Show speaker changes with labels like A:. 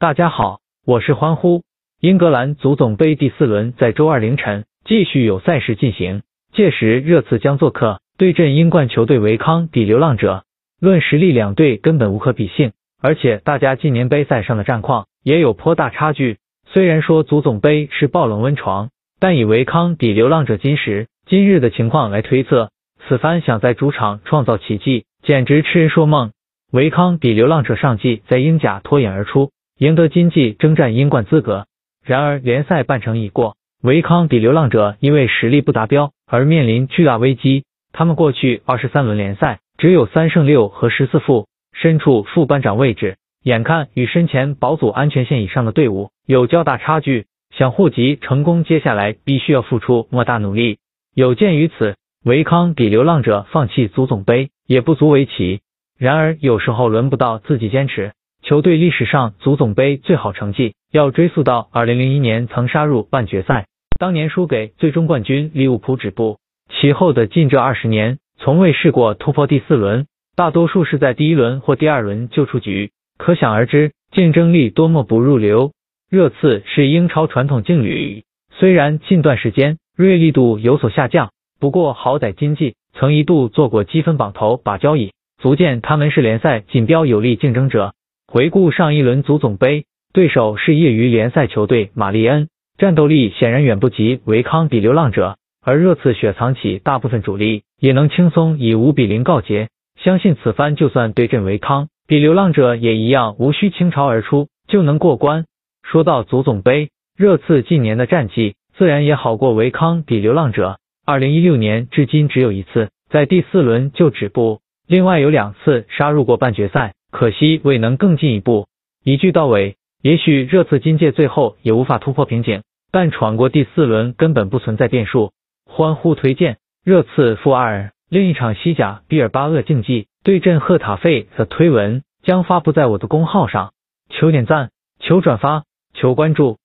A: 大家好，我是欢呼。英格兰足总杯第四轮在周二凌晨继续有赛事进行，届时热刺将做客对阵英冠球队维康比流浪者。论实力，两队根本无可比性，而且大家近年杯赛上的战况也有颇大差距。虽然说足总杯是爆冷温床，但以维康比流浪者今时今日的情况来推测，此番想在主场创造奇迹，简直痴人说梦。维康比流浪者上季在英甲脱颖而出，赢得金季征战英冠资格。然而联赛半程已过，维康比流浪者因为实力不达标而面临巨大危机。他们过去二十三轮联赛只有三胜六和十四负，身处副班长位置，眼看与身前保组安全线以上的队伍有较大差距，想护级成功，接下来必须要付出莫大努力。有鉴于此，维康比流浪者放弃足总杯也不足为奇。然而有时候轮不到自己坚持。球队历史上足总杯最好成绩要追溯到二零零一年曾杀入半决赛，当年输给最终冠军利物浦止步。其后的近这二十年，从未试过突破第四轮，大多数是在第一轮或第二轮就出局。可想而知，竞争力多么不入流。热刺是英超传统劲旅，虽然近段时间锐利度有所下降，不过好歹今季曾一度做过积分榜头把交椅。足见他们是联赛锦标有力竞争者。回顾上一轮足总杯，对手是业余联赛球队马利恩，战斗力显然远不及维康比流浪者。而热刺雪藏起大部分主力，也能轻松以五比零告捷。相信此番就算对阵维康比流浪者，也一样无需倾巢而出就能过关。说到足总杯，热刺近年的战绩自然也好过维康比流浪者。二零一六年至今只有一次在第四轮就止步。另外有两次杀入过半决赛，可惜未能更进一步。一句到尾，也许热刺今届最后也无法突破瓶颈，但闯过第四轮根本不存在变数。欢呼推荐热刺负二。另一场西甲毕尔巴鄂竞技对阵赫塔费的推文将发布在我的公号上，求点赞，求转发，求关注。